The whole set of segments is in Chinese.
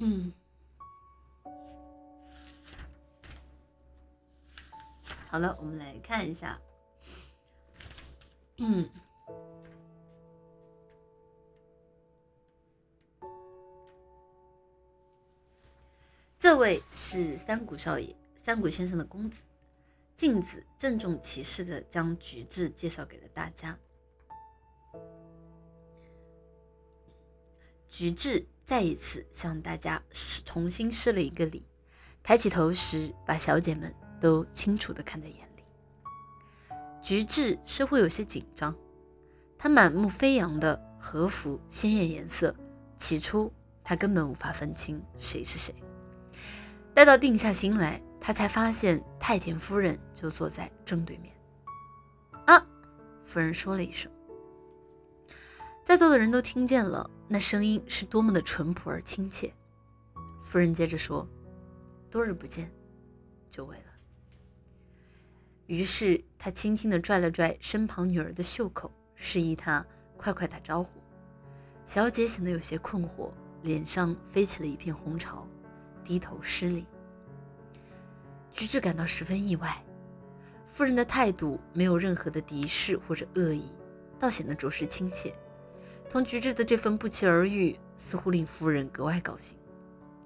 嗯，好了，我们来看一下。嗯，这位是三谷少爷，三谷先生的公子。镜子郑重其事的将菊治介绍给了大家。菊治再一次向大家重新施了一个礼，抬起头时，把小姐们都清楚的看在眼里。菊治似乎有些紧张，他满目飞扬的和服鲜艳颜色，起初他根本无法分清谁是谁。待到定下心来。他才发现太田夫人就坐在正对面。啊，夫人说了一声，在座的人都听见了，那声音是多么的淳朴而亲切。夫人接着说：“多日不见，久违了。”于是他轻轻地拽了拽身旁女儿的袖口，示意她快快打招呼。小姐显得有些困惑，脸上飞起了一片红潮，低头施礼。菊治感到十分意外，夫人的态度没有任何的敌视或者恶意，倒显得着实亲切。同菊治的这份不期而遇，似乎令夫人格外高兴。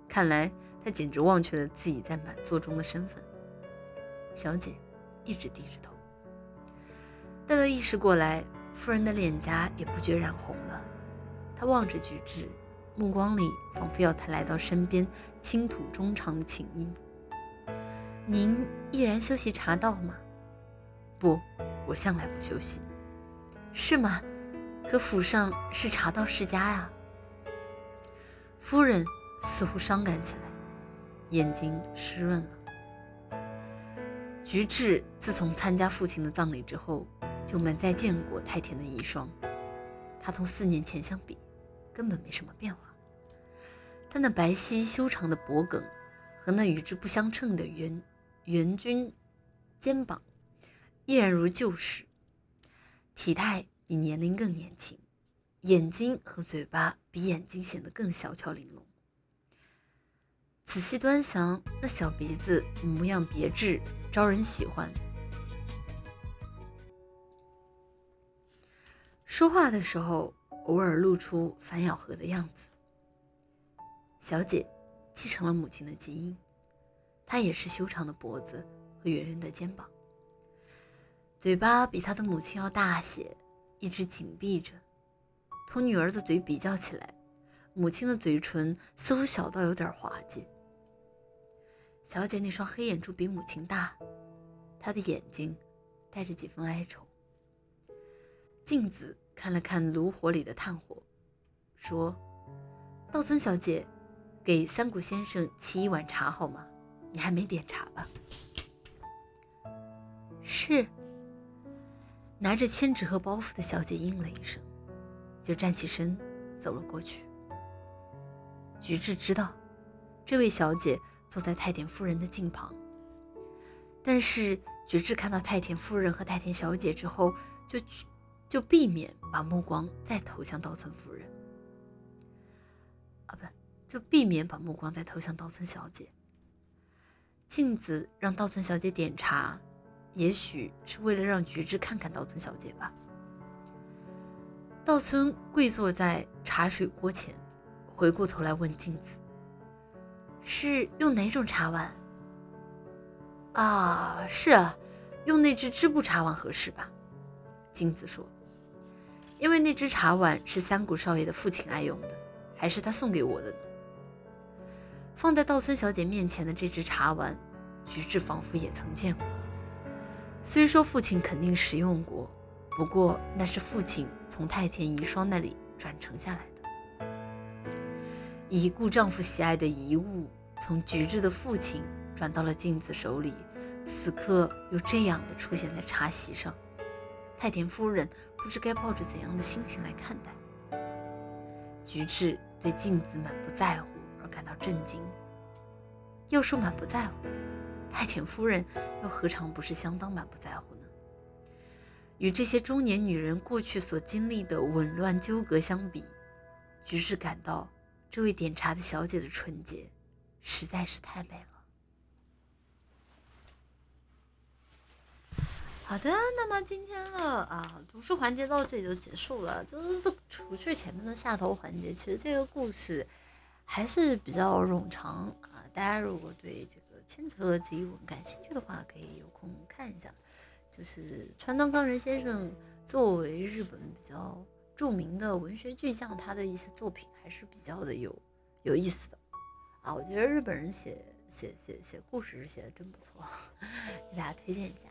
看来她简直忘却了自己在满座中的身份。小姐一直低着头，待她意识过来，夫人的脸颊也不觉染红了。她望着菊治，目光里仿佛要他来到身边，倾吐衷肠的情意。您依然修习茶道吗？不，我向来不修习。是吗？可府上是茶道世家呀。夫人似乎伤感起来，眼睛湿润了。菊治自从参加父亲的葬礼之后，就没再见过太田的遗孀。他同四年前相比，根本没什么变化。他那白皙修长的脖颈和那与之不相称的圆。元君肩膀依然如旧时，体态比年龄更年轻，眼睛和嘴巴比眼睛显得更小巧玲珑。仔细端详，那小鼻子模样别致，招人喜欢。说话的时候，偶尔露出反咬合的样子。小姐继承了母亲的基因。她也是修长的脖子和圆圆的肩膀，嘴巴比她的母亲要大些，一直紧闭着。同女儿的嘴比较起来，母亲的嘴唇似乎小到有点滑稽。小姐那双黑眼珠比母亲大，她的眼睛带着几分哀愁。镜子看了看炉火里的炭火，说：“道村小姐，给三谷先生沏一碗茶好吗？”你还没点茶吧？是。拿着千纸鹤包袱的小姐应了一声，就站起身走了过去。菊治知道，这位小姐坐在太田夫人的近旁，但是菊治看到太田夫人和太田小姐之后，就就避免把目光再投向稻村夫人。啊，不，就避免把目光再投向稻村小姐。镜子让稻村小姐点茶，也许是为了让菊治看看稻村小姐吧。稻村跪坐在茶水锅前，回过头来问镜子：“是用哪种茶碗？”“啊，是啊，用那只织布茶碗合适吧？”镜子说：“因为那只茶碗是三谷少爷的父亲爱用的，还是他送给我的呢。”放在道村小姐面前的这只茶碗，菊治仿佛也曾见过。虽说父亲肯定使用过，不过那是父亲从太田遗孀那里转承下来的。已故丈夫喜爱的遗物，从菊治的父亲转到了镜子手里，此刻又这样的出现在茶席上，太田夫人不知该抱着怎样的心情来看待。菊治对镜子满不在乎而。感到震惊。要说满不在乎，太田夫人又何尝不是相当满不在乎呢？与这些中年女人过去所经历的紊乱纠葛相比，菊治感到这位点茶的小姐的纯洁实在是太美了。好的，那么今天的啊读书环节到这里就结束了。就是除去前面的下头环节，其实这个故事还是比较冗长啊。大家如果对这个牵扯这一文感兴趣的话，可以有空看一下。就是川端康成先生作为日本比较著名的文学巨匠，他的一些作品还是比较的有有意思的啊。我觉得日本人写写写写故事是写的真不错，给大家推荐一下。